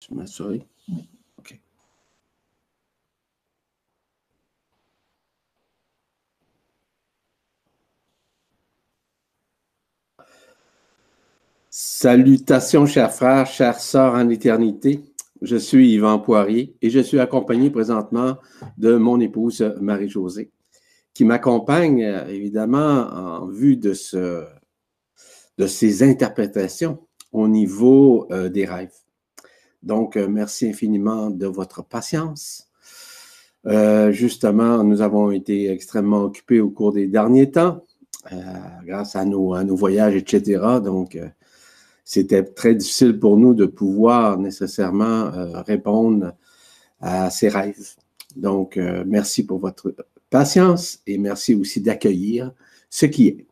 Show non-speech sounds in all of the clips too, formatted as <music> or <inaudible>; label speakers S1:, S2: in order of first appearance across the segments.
S1: Je m'assurer. OK. Salutations, chers frères, chères sœurs en éternité. Je suis Yvan Poirier et je suis accompagné présentement de mon épouse Marie-Josée, qui m'accompagne évidemment en vue de, ce, de ces interprétations au niveau euh, des rêves. Donc, euh, merci infiniment de votre patience. Euh, justement, nous avons été extrêmement occupés au cours des derniers temps, grâce à nos, à nos, voyages, etc. Donc, c'était très difficile pour nous de pouvoir nécessairement répondre à ces rêves. Donc, merci pour votre patience et merci aussi d'accueillir ce qui est.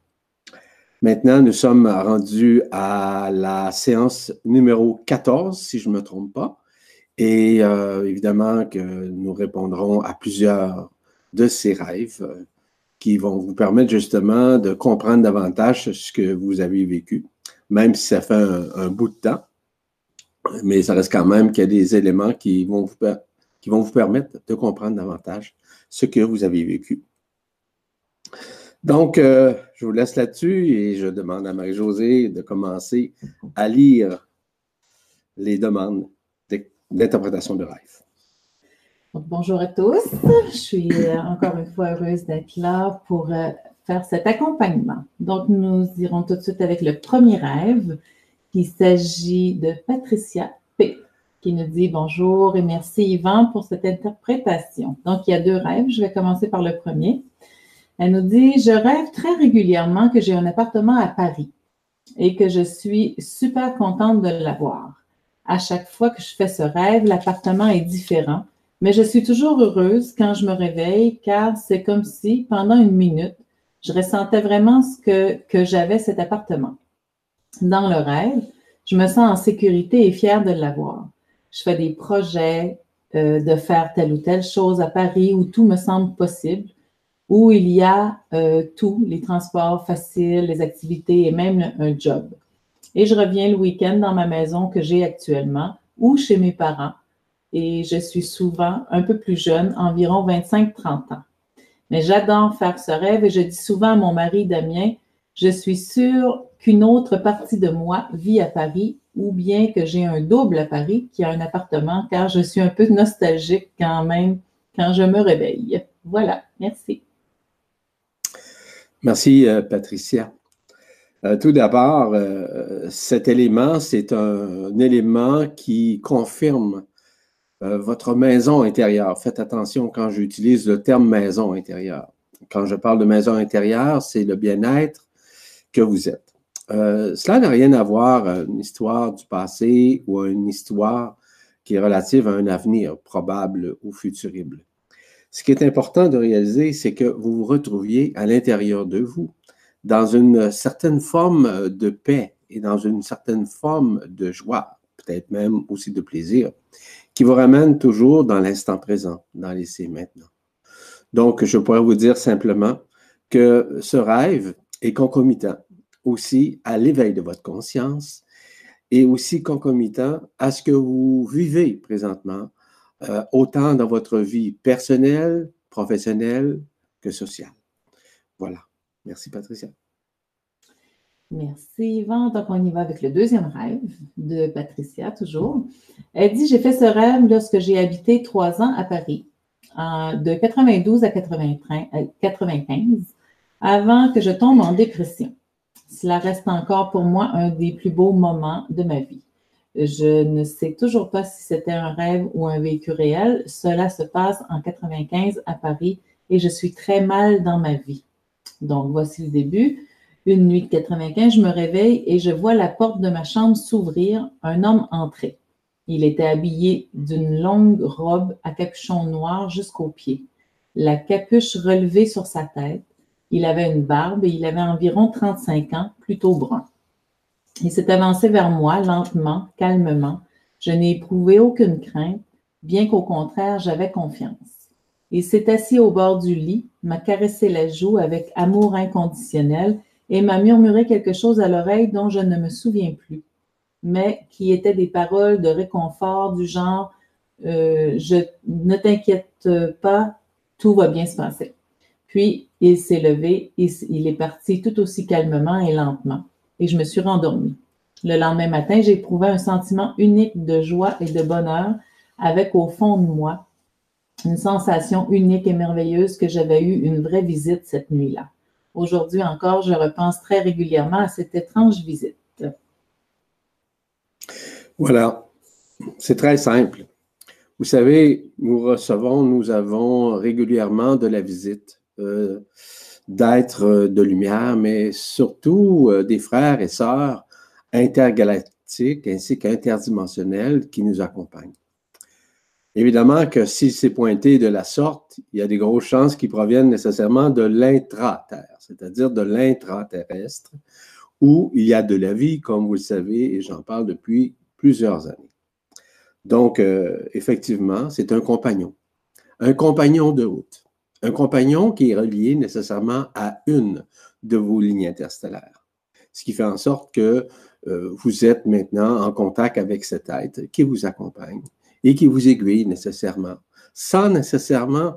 S1: Maintenant, nous sommes rendus à la séance numéro 14, si je ne me trompe pas. Et euh, évidemment que nous répondrons à plusieurs de ces rêves euh, qui vont vous permettre justement de comprendre davantage ce que vous avez vécu, même si ça fait un, bout de temps. Mais ça reste quand même qu'il y a des éléments qui vont vous, qui vont vous permettre de comprendre davantage ce que vous avez vécu. Donc, euh, je vous laisse là-dessus et je demande à Marie-Josée de commencer à lire les demandes d'interprétation de rêve.
S2: Bonjour à tous. Je suis euh, encore une fois heureuse d'être là pour euh, faire cet accompagnement. Donc, nous irons tout de suite avec le premier rêve. Il s'agit de Patricia P qui nous dit bonjour et merci Yvan pour cette interprétation. Donc, il y a deux rêves. Je vais commencer par le premier. Elle nous dit, je rêve très régulièrement que j'ai un appartement à Paris et que je suis super contente de l'avoir. À chaque fois que je fais ce rêve, l'appartement est différent, mais je suis toujours heureuse quand je me réveille car c'est comme si, pendant une minute, je ressentais vraiment ce que, que j'avais cet appartement. Dans le rêve, je me sens en sécurité et fière de l'avoir. Je fais des projets euh, de faire telle ou telle chose à Paris où tout me semble possible où il y a euh, tout, les transports faciles, les activités et même un job. Et je reviens le week-end dans ma maison que j'ai actuellement ou chez mes parents. Et je suis souvent un peu plus jeune, environ 25-30 ans. Mais j'adore faire ce rêve et je dis souvent à mon mari Damien, je suis sûre qu'une autre partie de moi vit à Paris ou bien que j'ai un double à Paris qui a un appartement car je suis un peu nostalgique quand même quand je me réveille. Voilà, merci.
S1: Merci, euh, Patricia. Euh, tout d'abord, euh, cet élément, c'est un, élément qui confirme votre maison intérieure. Faites attention quand j'utilise le terme maison intérieure. Quand je parle de maison intérieure, c'est le bien-être que vous êtes. cela n'a rien à voir avec une histoire du passé ou une histoire qui est relative à un avenir probable ou futurible. Ce qui est important de réaliser, c'est que vous vous retrouviez à l'intérieur de vous, dans une certaine forme de paix et dans une certaine forme de joie, peut-être même aussi de plaisir, qui vous ramène toujours dans l'instant présent, dans l'essai maintenant. Donc, je pourrais vous dire simplement que ce rêve est concomitant aussi à l'éveil de votre conscience et aussi concomitant à ce que vous vivez présentement euh, autant dans votre vie personnelle, professionnelle que sociale. Voilà. Merci, Patricia.
S2: Merci, Yvan. Donc, on y va avec le deuxième rêve de Patricia, toujours. Elle dit J'ai fait ce rêve lorsque j'ai habité trois ans à Paris, de 92 à 95, avant que je tombe en dépression. Cela reste encore pour moi un des plus beaux moments de ma vie. Je ne sais toujours pas si c'était un rêve ou un vécu réel. Cela se passe en 95 à Paris et je suis très mal dans ma vie. Donc, voici le début. Une nuit de 95, je me réveille et je vois la porte de ma chambre s'ouvrir, un homme entrer. Il était habillé d'une longue robe à capuchon noir jusqu'aux pieds, la capuche relevée sur sa tête. Il avait une barbe et il avait environ 35 ans, plutôt brun. Il s'est avancé vers moi lentement, calmement. Je n'ai éprouvé aucune crainte, bien qu'au contraire, j'avais confiance. Il s'est assis au bord du lit, m'a caressé la joue avec amour inconditionnel et m'a murmuré quelque chose à l'oreille dont je ne me souviens plus. mais qui étaient des paroles de réconfort du genre euh, je ne t'inquiète pas, tout va bien se passer. Puis il s'est levé, il, il est parti tout aussi calmement et lentement, et je me suis rendormie. Le lendemain matin, j'ai éprouvé un sentiment unique de joie et de bonheur avec au fond de moi une sensation unique et merveilleuse que j'avais eu une vraie visite cette nuit-là. Aujourd'hui encore, je repense très régulièrement à cette étrange visite.
S1: Voilà, c'est très simple. Vous savez, nous recevons, nous avons régulièrement de la visite euh, d'êtres de lumière, mais surtout euh, des frères et sœurs intergalactiques ainsi qu'interdimensionnels qui nous accompagnent. Évidemment que s'il s'est pointé de la sorte, il y a des grosses chances qu'il proviennent nécessairement de l'intra-terre, c'est-à-dire de l'intraterrestre, où il y a de la vie, comme vous le savez, et j'en parle depuis plusieurs années. Donc, euh, effectivement, c'est un compagnon, un compagnon de route, un compagnon qui est relié nécessairement à une de vos lignes interstellaires, ce qui fait en sorte que euh, vous êtes maintenant en contact avec cet être qui vous accompagne et qui vous aiguille nécessairement, sans nécessairement,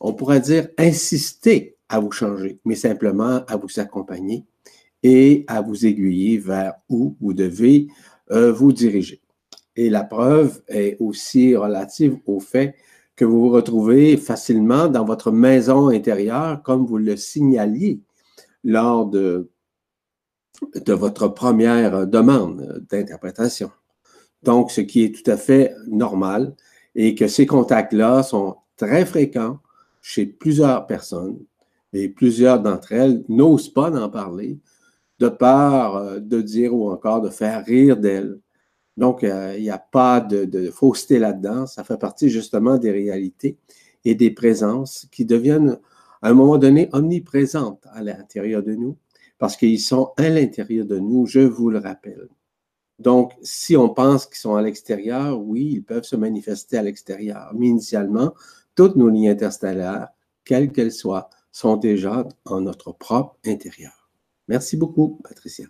S1: on pourrait dire, insister à vous changer, mais simplement à vous accompagner et à vous aiguiller vers où vous devez euh, vous diriger. Et la preuve est aussi relative au fait que vous vous retrouvez facilement dans votre maison intérieure, comme vous le signaliez lors de, votre première demande d'interprétation. Donc, ce qui est tout à fait normal et que ces contacts-là sont très fréquents chez plusieurs personnes et plusieurs d'entre elles n'osent pas en parler de peur euh, de dire ou encore de faire rire d'elles. Donc, euh, il n'y a pas de, fausseté là-dedans. Ça fait partie justement des réalités et des présences qui deviennent à un moment donné omniprésentes à l'intérieur de nous parce qu'ils sont à l'intérieur de nous, je vous le rappelle. Donc, si on pense qu'ils sont à l'extérieur, oui, ils peuvent se manifester à l'extérieur. Mais initialement, toutes nos lignes interstellaires, quelles qu'elles soient, sont déjà en notre propre intérieur. Merci beaucoup, Patricia.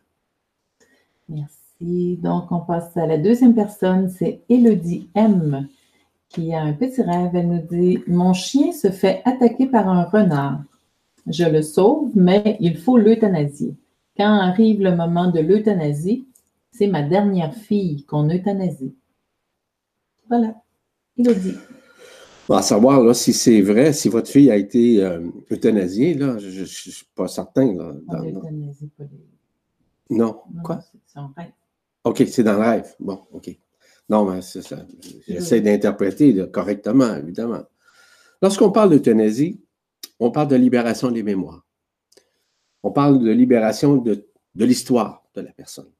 S2: Merci. Donc, on passe à la deuxième personne, c'est Elodie M, qui a un petit rêve. Elle nous dit Mon chien se fait attaquer par un renard. Je le sauve, mais il faut l'euthanasier. Quand arrive le moment de l'euthanasie, c'est ma dernière fille qu'on euthanasie. Voilà, il a dit.
S1: à savoir là, si c'est vrai, si votre fille a été euh, euthanasiée, là, je ne suis pas certain. Là,
S2: pas les...
S1: Non, quoi?
S2: C'est un rêve.
S1: OK, c'est dans le rêve. Bon, OK. Non, mais c'est ça. J'essaie d'interpréter correctement, évidemment. Lorsqu'on parle d'euthanasie, on parle de libération des mémoires. On parle de libération de, de l'histoire de la personne.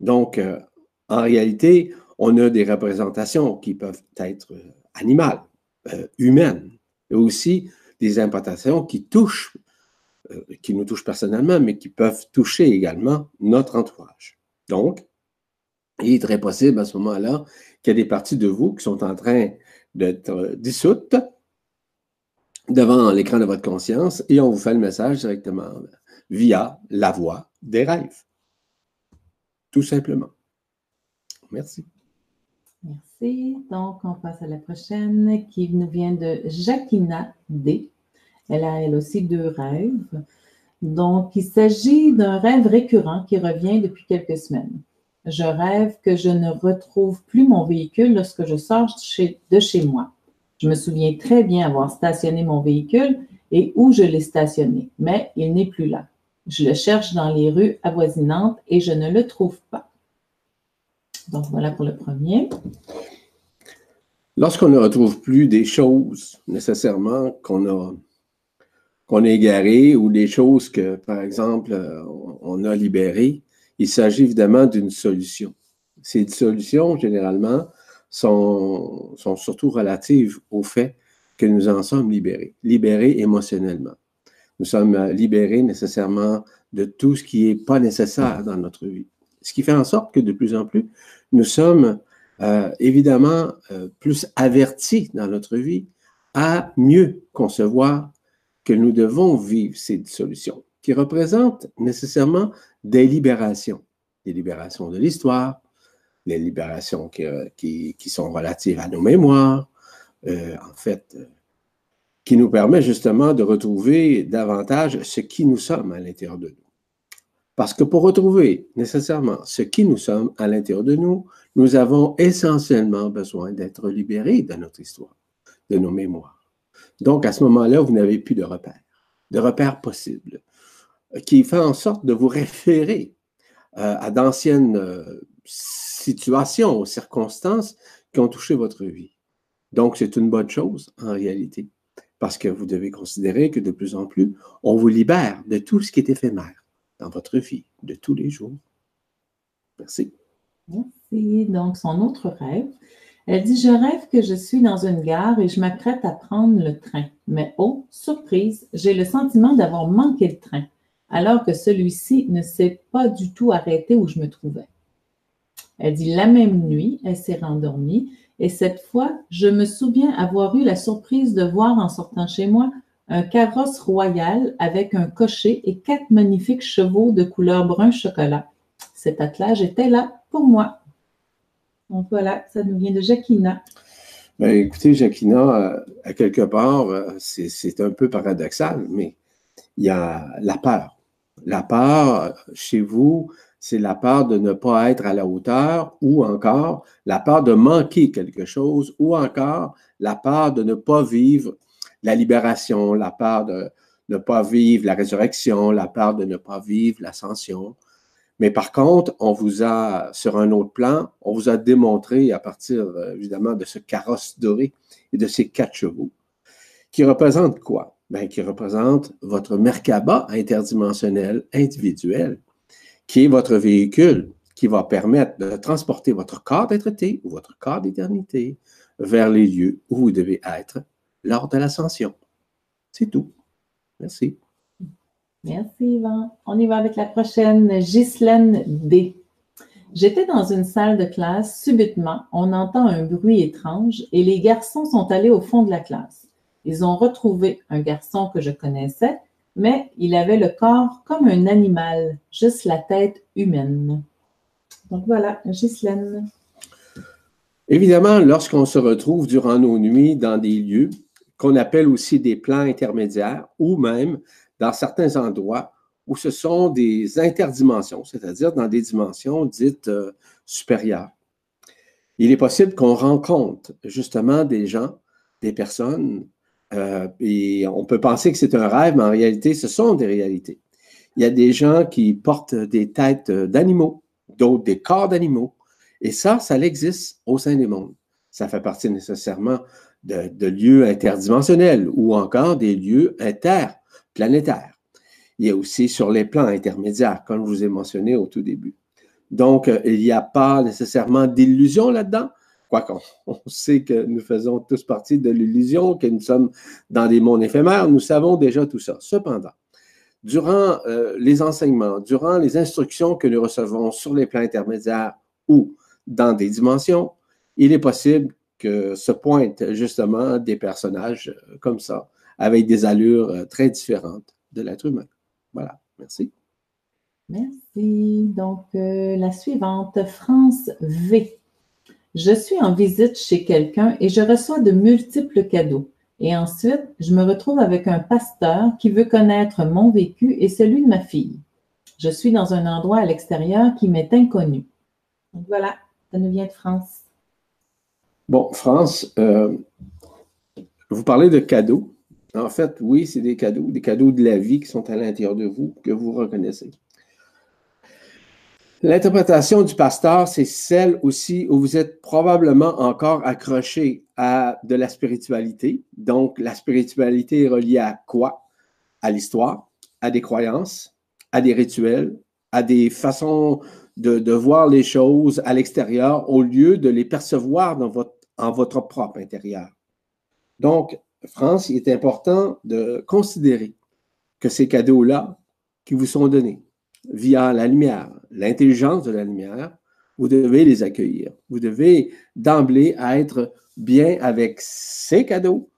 S1: Donc, euh, en réalité, on a des représentations qui peuvent être euh, animales, euh, humaines, et aussi des implantations qui touchent, qui nous touchent personnellement, mais qui peuvent toucher également notre entourage. Donc, il est très possible à ce moment-là qu'il y a des parties de vous qui sont en train d'être dissoutes devant l'écran de votre conscience et on vous fait le message directement via la voix des rêves tout simplement. Merci.
S2: Merci. Donc, on passe à la prochaine qui nous vient de Jacquina D. Elle a elle aussi deux rêves. Donc, il s'agit d'un rêve récurrent qui revient depuis quelques semaines. Je rêve que je ne retrouve plus mon véhicule lorsque je sors de chez moi. Je me souviens très bien avoir stationné mon véhicule et où je l'ai stationné, mais il n'est plus là. Je le cherche dans les rues avoisinantes et je ne le trouve pas. Donc voilà pour le premier.
S1: Lorsqu'on ne retrouve plus des choses nécessairement qu'on a, qu'on égarées ou des choses que, par exemple, on a libérées, il s'agit évidemment d'une solution. Ces solutions, généralement, sont, surtout relatives au fait que nous en sommes libérés, libérés émotionnellement. Nous sommes euh, libérés nécessairement de tout ce qui n'est pas nécessaire dans notre vie. Ce qui fait en sorte que de plus en plus, nous sommes euh, évidemment euh, plus avertis dans notre vie à mieux concevoir que nous devons vivre ces solutions, qui représentent nécessairement des libérations, des libérations de l'histoire, les libérations qui, sont relatives à nos mémoires, en fait, qui nous permet justement de retrouver davantage ce qui nous sommes à l'intérieur de nous. Parce que pour retrouver nécessairement ce qui nous sommes à l'intérieur de nous, nous avons essentiellement besoin d'être libérés de notre histoire, de nos mémoires. Donc, à ce moment-là, vous n'avez plus de repères, de repères possibles, qui fait en sorte de vous référer euh, à d'anciennes euh, situations, aux circonstances qui ont touché votre vie. Donc, c'est une bonne chose en réalité, parce que vous devez considérer que de plus en plus, on vous libère de tout ce qui est éphémère dans votre vie de tous les jours. Merci.
S2: Merci. Donc, son autre rêve. Elle dit Je rêve que je suis dans une gare et je m'apprête à prendre le train. Mais oh, surprise, j'ai le sentiment d'avoir manqué le train, alors que celui-ci ne s'est pas du tout arrêté où je me trouvais. Elle dit La même nuit, elle s'est rendormie et cette fois, je me souviens avoir eu la surprise de voir en sortant chez moi un carrosse royal avec un cocher et quatre magnifiques chevaux de couleur brun chocolat. Cet attelage était là pour moi. Donc voilà, ça nous vient de Jacquina.
S1: Ben, écoutez, Jacquina, euh, à quelque part, euh, c'est un peu paradoxal, mais il y a la peur. La peur chez vous, c'est la peur de ne pas être à la hauteur ou encore la peur de manquer quelque chose ou encore la peur de ne pas vivre la libération, la peur de ne pas vivre la résurrection, la peur de ne pas vivre l'ascension. Mais par contre, on vous a, sur un autre plan, on vous a démontré à partir, euh, évidemment, de ce carrosse doré et de ces quatre chevaux, qui représentent quoi? Bien, qui représentent votre Merkaba interdimensionnel individuel, qui est votre véhicule qui va permettre de transporter votre corps d'être ou votre corps d'éternité vers les lieux où vous devez être lors de l'ascension. C'est tout. Merci.
S2: Merci, Yvan. On y va avec la prochaine, Ghislaine D. J'étais dans une salle de classe. Subitement, on entend un bruit étrange et les garçons sont allés au fond de la classe. Ils ont retrouvé un garçon que je connaissais, mais il avait le corps comme un animal, juste la tête humaine. Donc voilà, Ghislaine.
S1: Évidemment, lorsqu'on se retrouve durant nos nuits dans des lieux qu'on appelle aussi des plans intermédiaires, ou même dans certains endroits où ce sont des interdimensions, c'est-à-dire dans des dimensions dites euh, supérieures. Il est possible qu'on rencontre justement des gens, des personnes, euh, et on peut penser que c'est un rêve, mais en réalité, ce sont des réalités. Il y a des gens qui portent des têtes d'animaux, d'autres des corps d'animaux, et ça, ça existe au sein des mondes. Ça fait partie nécessairement de, lieux interdimensionnels ou encore des lieux interplanétaires. Il y a aussi sur les plans intermédiaires, comme je vous ai mentionné au tout début. Donc, euh, il n'y a pas nécessairement d'illusion là-dedans, quoique on <laughs> sait que nous faisons tous partie de l'illusion, que nous sommes dans des mondes éphémères, nous savons déjà tout ça. Cependant, durant euh, les enseignements, durant les instructions que nous recevons sur les plans intermédiaires ou dans des dimensions, il est possible que se pointent justement des personnages euh, comme ça, avec des allures euh, très différentes de l'être humain. Voilà, merci.
S2: Merci. Donc, la suivante, France V. Je suis en visite chez quelqu'un et je reçois de multiples cadeaux. Et ensuite, je me retrouve avec un pasteur qui veut connaître mon vécu et celui de ma fille. Je suis dans un endroit à l'extérieur qui m'est inconnu. Donc voilà, ça nous vient de France.
S1: Bon, France, euh, vous parlez de cadeaux. En fait, oui, c'est des cadeaux, des cadeaux de la vie qui sont à l'intérieur de vous, que vous reconnaissez. L'interprétation du pasteur, c'est celle aussi où vous êtes probablement encore accroché à de la spiritualité. Donc, la spiritualité est reliée à quoi? À l'histoire, à des croyances, à des rituels, à des façons de, voir les choses à l'extérieur au lieu de les percevoir en votre propre intérieur. Donc, France, il est important de considérer que ces cadeaux-là qui vous sont donnés via la lumière, l'intelligence de la lumière, vous devez les accueillir. Vous devez d'emblée être bien avec ces cadeaux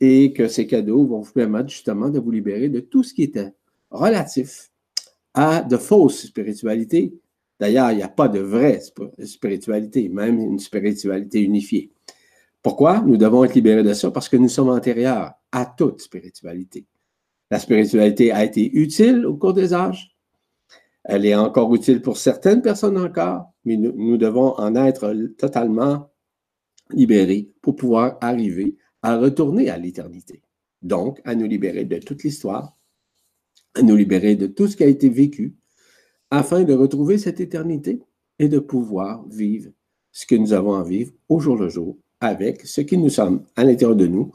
S1: et que ces cadeaux vont vous permettre justement de vous libérer de tout ce qui était relatif à de fausses spiritualités D'ailleurs, il n'y a pas de vraie spiritualité, même une spiritualité unifiée. Pourquoi nous devons être libérés de ça? Parce que nous sommes antérieurs à toute spiritualité. La spiritualité a été utile au cours des âges. Elle est encore utile pour certaines personnes encore, mais nous, devons en être totalement libérés pour pouvoir arriver à retourner à l'éternité. Donc, à nous libérer de toute l'histoire, à nous libérer de tout ce qui a été vécu, afin de retrouver cette éternité et de pouvoir vivre ce que nous avons à vivre au jour le jour avec ce qui nous sommes à l'intérieur de nous,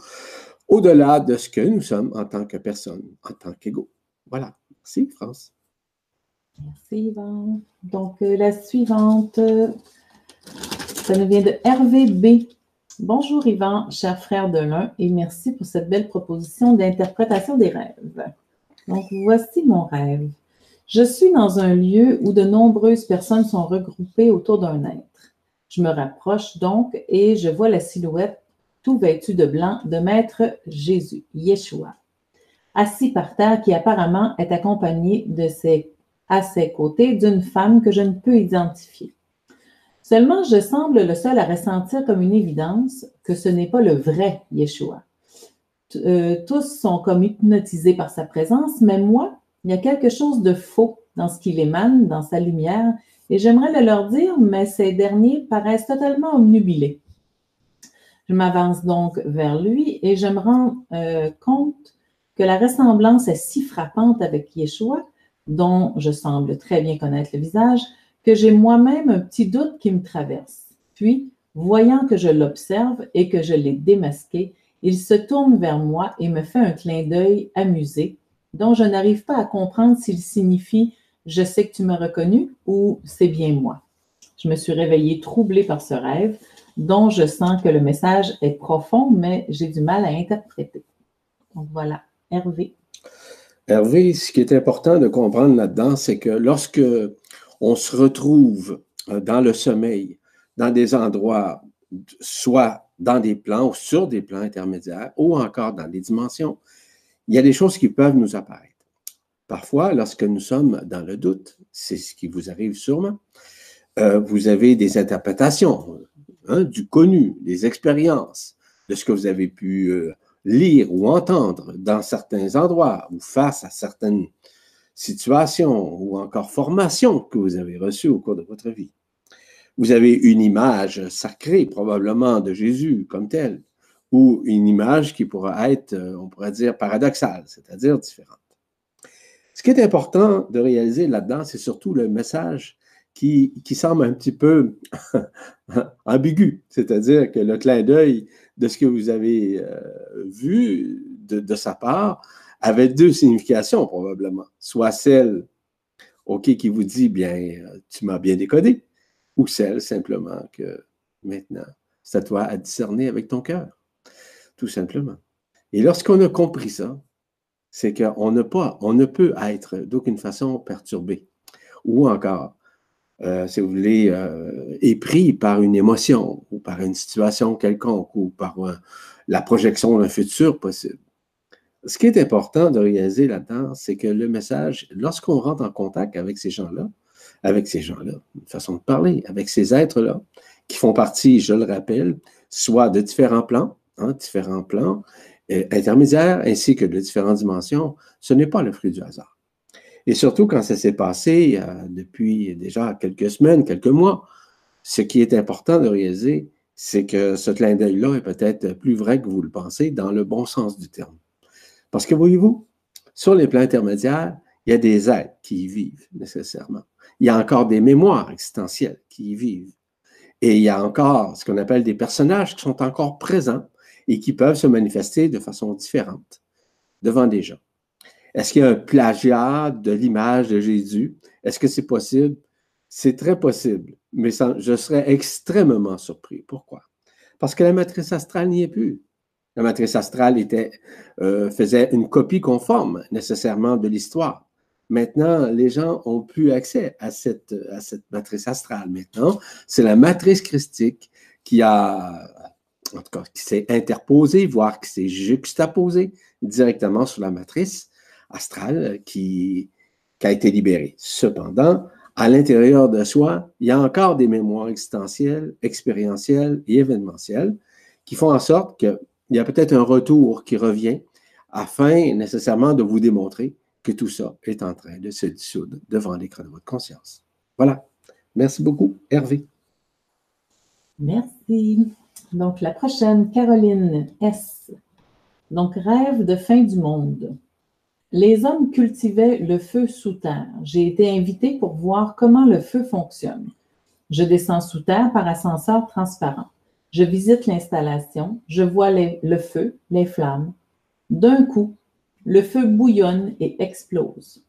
S1: au-delà de ce que nous sommes en tant que personne, en tant qu'égaux. Voilà. Merci, France.
S2: Merci, Yvan. Donc, euh, la suivante, ça nous vient de Hervé B. Bonjour, Yvan, cher frère de l'un, et merci pour cette belle proposition d'interprétation des rêves. Donc, voici mon rêve. Je suis dans un lieu où de nombreuses personnes sont regroupées autour d'un être. Je me rapproche donc et je vois la silhouette, tout vêtue de blanc, de Maître Jésus, Yeshua, assis par terre, qui apparemment est accompagné de ses, à ses côtés d'une femme que je ne peux identifier. Seulement, je semble le seul à ressentir comme une évidence que ce n'est pas le vrai Yeshua. Euh, tous sont comme hypnotisés par sa présence, mais moi, il y a quelque chose de faux dans ce qu'il émane, dans sa lumière, et j'aimerais le leur dire, mais ces derniers paraissent totalement omnubilés. Je m'avance donc vers lui et je me rends euh, compte que la ressemblance est si frappante avec Yeshua, dont je semble très bien connaître le visage, que j'ai moi-même un petit doute qui me traverse. Puis, voyant que je l'observe et que je l'ai démasqué, il se tourne vers moi et me fait un clin d'œil amusé, dont je n'arrive pas à comprendre s'il signifie je sais que tu m'as reconnu ou c'est bien moi. Je me suis réveillée troublée par ce rêve dont je sens que le message est profond, mais j'ai du mal à interpréter. Donc voilà, Hervé.
S1: Hervé, ce qui est important de comprendre là-dedans, c'est que lorsque on se retrouve euh, dans le sommeil, dans des endroits, soit dans des plans ou sur des plans intermédiaires, ou encore dans des dimensions, il y a des choses qui peuvent nous apparaître. Parfois, lorsque nous sommes dans le doute, c'est ce qui vous arrive sûrement, euh, vous avez des interprétations hein, du connu, des expériences, de ce que vous avez pu euh, lire ou entendre dans certains endroits ou face à certaines situations ou encore formations que vous avez reçues au cours de votre vie. Vous avez une image sacrée probablement de Jésus comme tel, ou une image qui pourrait être, euh, on pourrait dire, paradoxale, c'est-à-dire différente. Ce qui est important de réaliser là-dedans, c'est surtout le message qui, semble un petit peu <laughs> ambigu, c'est-à-dire que le clin d'œil de ce que vous avez euh, vu de, sa part avait deux significations probablement, soit celle, qui vous dit, bien, tu m'as bien décodé, ou celle simplement que maintenant, c'est à toi à discerner avec ton cœur, tout simplement. Et lorsqu'on a compris ça, c'est qu'on ne peut être d'aucune façon perturbé. Ou encore, euh, si vous voulez, euh, épris par une émotion ou par une situation quelconque ou par euh, la projection d'un futur possible. Ce qui est important de réaliser là-dedans, c'est que le message, lorsqu'on rentre en contact avec ces gens-là, avec ces gens-là, une façon de parler, avec ces êtres-là, qui font partie, je le rappelle, soit de différents plans, hein, différents plans, intermédiaires ainsi que de différentes dimensions, ce n'est pas le fruit du hasard. Et surtout quand ça s'est passé depuis déjà quelques semaines, quelques mois, ce qui est important de réaliser, c'est que ce clin d'œil-là est peut-être plus vrai que vous le pensez dans le bon sens du terme. Parce que voyez-vous, sur les plans intermédiaires, il y a des êtres qui y vivent nécessairement. Il y a encore des mémoires existentielles qui y vivent. Et il y a encore ce qu'on appelle des personnages qui sont encore présents et qui peuvent se manifester de façon différente devant des gens. Est-ce qu'il y a un plagiat de l'image de Jésus? Est-ce que c'est possible? C'est très possible, mais je serais extrêmement surpris. Pourquoi? Parce que la matrice astrale n'y est plus. La matrice astrale euh, faisait une copie conforme nécessairement de l'histoire. Maintenant, les gens ont plus accès à cette, à cette matrice astrale. Maintenant, c'est la matrice christique qui a en tout cas, qui s'est interposé, voire qui s'est juxtaposé directement sur la matrice astrale qui, qui a été libérée. Cependant, à l'intérieur de soi, il y a encore des mémoires existentielles, expérientielles et événementielles qui font en sorte qu'il y a peut-être un retour qui revient afin nécessairement de vous démontrer que tout ça est en train de se dissoudre devant l'écran de votre conscience. Voilà. Merci beaucoup, Hervé.
S2: Merci. Donc, la prochaine, Caroline S. Donc, rêve de fin du monde. Les hommes cultivaient le feu sous terre. J'ai été invitée pour voir comment le feu fonctionne. Je descends sous terre par ascenseur transparent. Je visite l'installation. Je vois le feu, les flammes. D'un coup, le feu bouillonne et explose.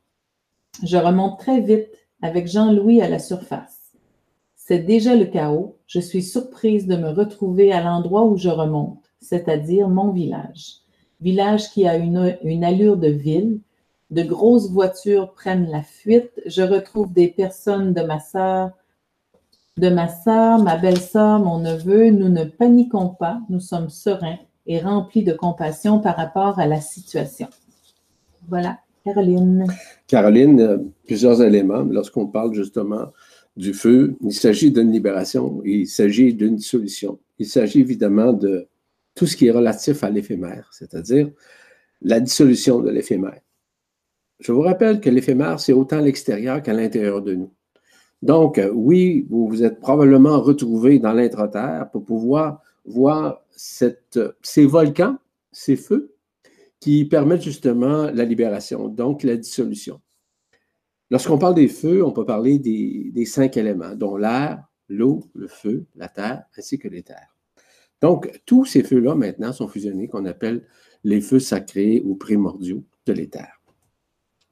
S2: Je remonte très vite avec Jean-Louis à la surface. C'est déjà le chaos. Je suis surprise de me retrouver à l'endroit où je remonte, c'est-à-dire mon village. Village qui a une, allure de ville. De grosses voitures prennent la fuite. Je retrouve des personnes de ma sœur, de ma sœur, ma belle-sœur, mon neveu. Nous ne paniquons pas. Nous sommes sereins et remplis de compassion par rapport à la situation. Voilà, Caroline.
S1: Caroline, euh, plusieurs éléments. Lorsqu'on parle justement du feu, il s'agit d'une libération, il s'agit d'une solution. Il s'agit évidemment de tout ce qui est relatif à l'éphémère, c'est-à-dire la dissolution de l'éphémère. Je vous rappelle que l'éphémère, c'est autant à l'extérieur qu'à l'intérieur de nous. Donc, euh, oui, vous vous êtes probablement retrouvé dans l'intra-terre pour pouvoir voir cette, ces volcans, ces feux, qui permettent justement la libération, donc la dissolution. Lorsqu'on parle des feux, on peut parler des, cinq éléments, dont l'air, l'eau, le feu, la terre, ainsi que l'éther. Donc, tous ces feux-là, maintenant, sont fusionnés, qu'on appelle les feux sacrés ou primordiaux de l'éther.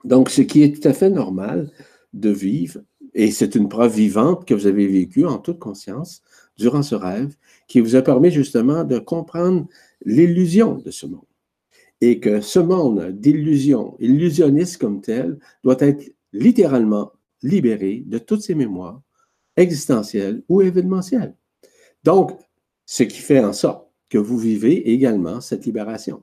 S1: Donc, ce qui est tout à fait normal de vivre, et c'est une preuve vivante que vous avez vécue en toute conscience durant ce rêve, qui vous a permis justement de comprendre l'illusion de ce monde et que ce monde d'illusion, illusionniste comme tel, doit être littéralement libéré de toutes ses mémoires existentielles ou événementielles. Donc, ce qui fait en sorte que vous vivez également cette libération.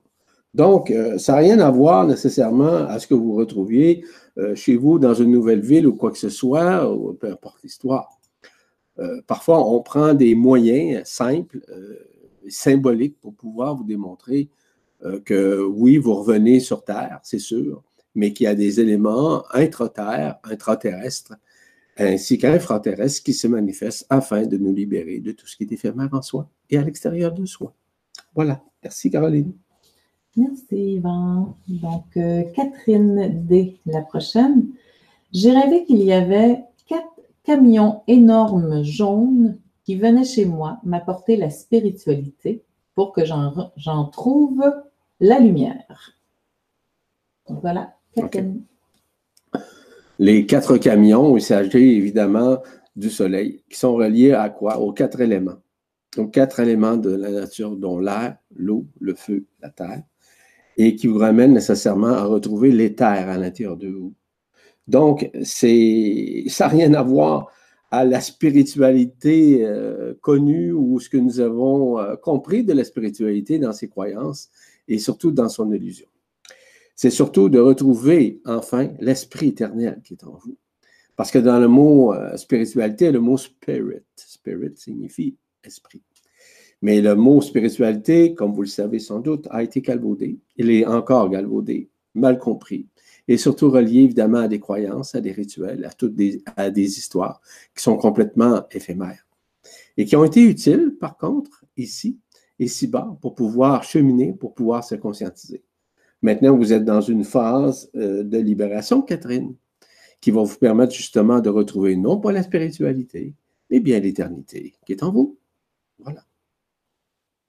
S1: Donc, euh, ça n'a rien à voir nécessairement à ce que vous retrouviez euh, chez vous dans une nouvelle ville ou quoi que ce soit, peu importe l'histoire. Euh, parfois, on prend des moyens simples, symboliques pour pouvoir vous démontrer que oui, vous revenez sur Terre, c'est sûr, mais qu'il y a des éléments intra-terre, intraterrestres, ainsi qu'infraterrestres qui se manifestent afin de nous libérer de tout ce qui est éphémère en soi et à l'extérieur de soi. Voilà. Merci, Caroline.
S2: Merci, Yvan. Donc, euh, Catherine D, la prochaine. J'ai rêvé qu'il y avait quatre camions énormes jaunes qui venaient chez moi m'apporter la spiritualité pour que j'en trouve la lumière. voilà,
S1: Les quatre camions, il s'agit évidemment du Soleil, qui sont reliés à quoi? Aux quatre éléments. Donc, quatre éléments de la nature, dont l'air, l'eau, le feu, la terre, et qui vous ramènent nécessairement à retrouver l'éther à l'intérieur de vous. Donc, ça n'a rien à voir à la spiritualité euh, connue ou ce que nous avons euh, compris de la spiritualité dans ses croyances et surtout dans son illusion. C'est surtout de retrouver enfin l'esprit éternel qui est en vous. Parce que dans le mot euh, spiritualité, le mot spirit, spirit signifie esprit. Mais le mot spiritualité, comme vous le savez sans doute, a été galvaudé. Il est encore galvaudé, mal compris, et surtout relié évidemment à des croyances, à des rituels, à, toutes des, à des histoires qui sont complètement éphémères. Et qui ont été utiles, par contre, ici, et si bas pour pouvoir cheminer, pour pouvoir se conscientiser. Maintenant, vous êtes dans une phase euh, de libération, Catherine, qui va vous permettre justement de retrouver non pas la spiritualité, mais bien l'éternité qui est en vous. Voilà.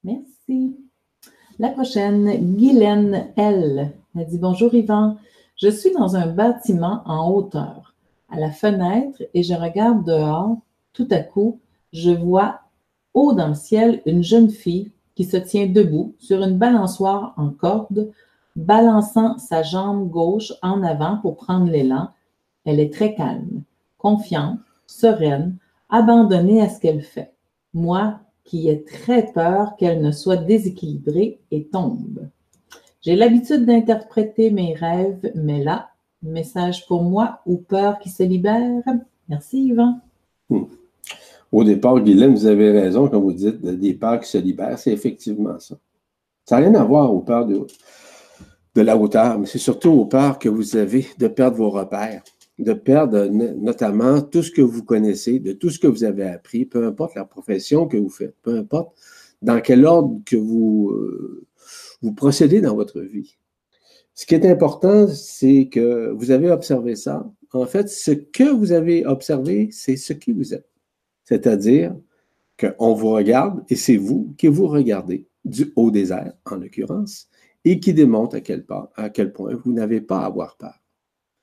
S2: Merci. La prochaine, Guylaine L. Elle dit Bonjour Yvan, je suis dans un bâtiment en hauteur, à la fenêtre, et je regarde dehors. Tout à coup, je vois haut dans le ciel une jeune fille qui se tient debout sur une balançoire en corde, balançant sa jambe gauche en avant pour prendre l'élan. Elle est très calme, confiante, sereine, abandonnée à ce qu'elle fait. Moi, qui ai très peur qu'elle ne soit déséquilibrée et tombe. J'ai l'habitude d'interpréter mes rêves, mais là, message pour moi ou peur qui se libère? Merci, Yvan.
S1: Hmm. Au départ, Guylaine, vous avez raison quand vous dites des peurs qui se libèrent. C'est effectivement ça. Ça n'a rien à voir aux peurs de, de la hauteur, mais c'est surtout aux peurs que vous avez de perdre vos repères, de perdre notamment tout ce que vous connaissez, de tout ce que vous avez appris, peu importe la profession que vous faites, peu importe dans quel ordre que vous, euh, vous procédez dans votre vie. Ce qui est important, c'est que vous avez observé ça. En fait, ce que vous avez observé, c'est ce qui vous êtes. C'est-à-dire qu'on vous regarde et c'est vous qui vous regardez du haut désert, en l'occurrence, et qui démontre à quel, point vous n'avez pas à avoir peur.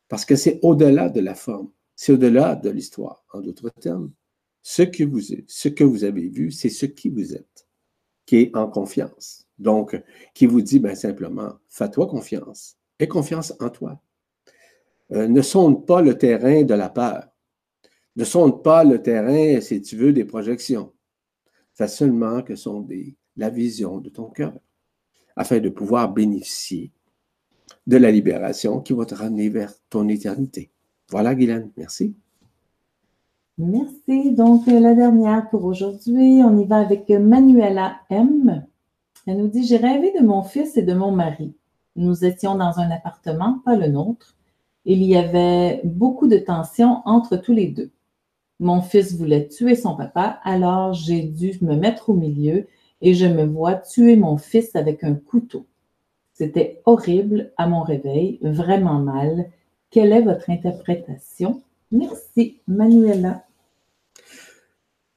S1: Parce que c'est au-delà de la forme, c'est au-delà de l'histoire. En d'autres termes, ce que, vous, ce que vous avez vu, c'est ce qui vous êtes, qui est en confiance. Donc, qui vous dit ben, simplement, fais-toi confiance, aie confiance en toi. Euh, ne sonde pas le terrain de la peur. Ne sonde pas le terrain, si tu veux, des projections. Fais seulement que des la vision de ton cœur, afin de pouvoir bénéficier de la libération qui va te ramener vers ton éternité. Voilà, Guylaine, merci.
S2: Merci. Donc, euh, la dernière pour aujourd'hui, on y va avec Manuela M. Elle nous dit J'ai rêvé de mon fils et de mon mari. Nous étions dans un appartement, pas le nôtre. Il y avait beaucoup de tension entre tous les deux. Mon fils voulait tuer son papa, alors j'ai dû me mettre au milieu et je me vois tuer mon fils avec un couteau. C'était horrible à mon réveil, vraiment mal. Quelle est votre interprétation? Merci, Manuela.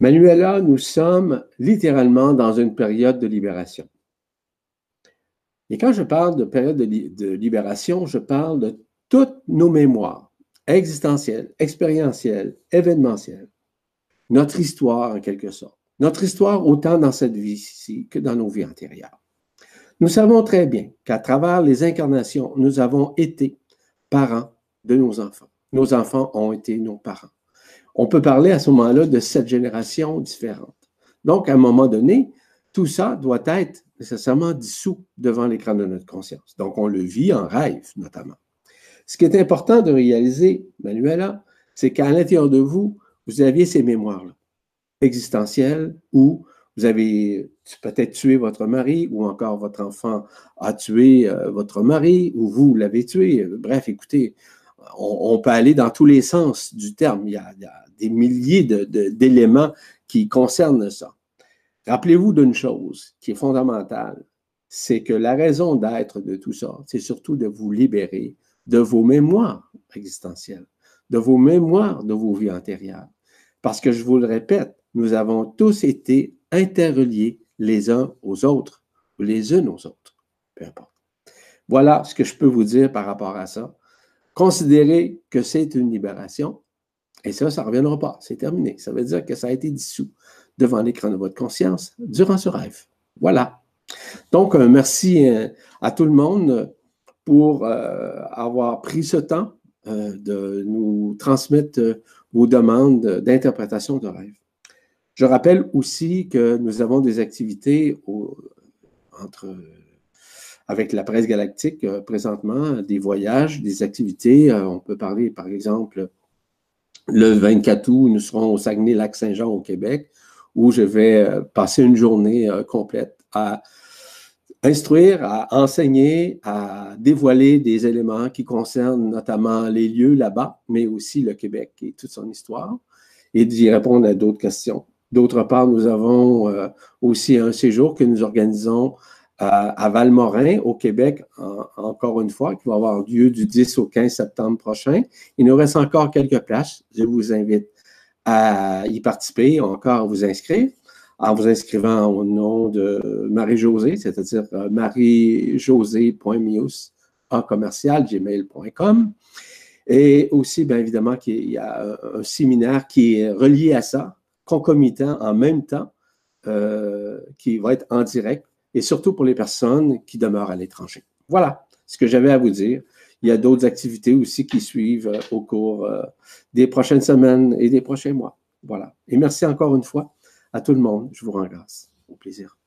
S1: Manuela, nous sommes littéralement dans une période de libération. Et quand je parle de période de, libération, je parle de toutes nos mémoires existentielle, expérientielle, événementielle, notre histoire en quelque sorte. Notre histoire autant dans cette vie-ci que dans nos vies antérieures. Nous savons très bien qu'à travers les incarnations, nous avons été parents de nos enfants. Nos enfants ont été nos parents. On peut parler à ce moment-là de sept générations différentes. Donc, à un moment donné, tout ça doit être nécessairement dissous devant l'écran de notre conscience. Donc, on le vit en rêve, notamment. Ce qui est important de réaliser, Manuela, c'est qu'à l'intérieur de vous, vous aviez ces mémoires-là, existentielles, où vous avez peut-être tué votre mari, ou encore votre enfant a tué euh, votre mari, ou vous l'avez tué. Bref, écoutez, on, peut aller dans tous les sens du terme. Il y a, des milliers d'éléments qui concernent ça. Rappelez-vous d'une chose qui est fondamentale, c'est que la raison d'être de tout ça, c'est surtout de vous libérer de vos mémoires existentielles, de vos mémoires de vos vies antérieures. Parce que je vous le répète, nous avons tous été interreliés les uns aux autres ou les unes aux autres. Peu importe. Voilà ce que je peux vous dire par rapport à ça. Considérez que c'est une libération et ça, ça ne reviendra pas. C'est terminé. Ça veut dire que ça a été dissous devant l'écran de votre conscience durant ce rêve. Voilà. Donc, merci euh, à tout le monde pour euh, avoir pris ce temps euh, de nous transmettre vos demandes d'interprétation de rêve. Je rappelle aussi que nous avons des activités entre, avec la presse galactique présentement, des voyages, des activités. on peut parler, par exemple, le 24 août, nous serons au Saguenay-Lac-Saint-Jean au Québec, où je vais passer une journée complète à instruire, à enseigner, à dévoiler des éléments qui concernent notamment les lieux là-bas, mais aussi le Québec et toute son histoire, et d'y répondre à d'autres questions. D'autre part, nous avons euh, aussi un séjour que nous organisons à Valmorin, au Québec, encore une fois, qui va avoir lieu du 10 au 15 septembre prochain. Il nous reste encore quelques places. Je vous invite à y participer, encore à vous inscrire en vous inscrivant au nom de Marie-Josée, c'est-à-dire euh, marie-josée.mius en commercial gmail.com. Et aussi, bien évidemment, qu'il y a un séminaire qui est relié à ça, concomitant en même temps, euh, qui va être en direct, et surtout pour les personnes qui demeurent à l'étranger. Voilà ce que j'avais à vous dire. Il y a d'autres activités aussi qui suivent euh, au cours des prochaines semaines et des prochains mois. Voilà. Et merci encore une fois à tout le monde. Je vous rends grâce. Au plaisir.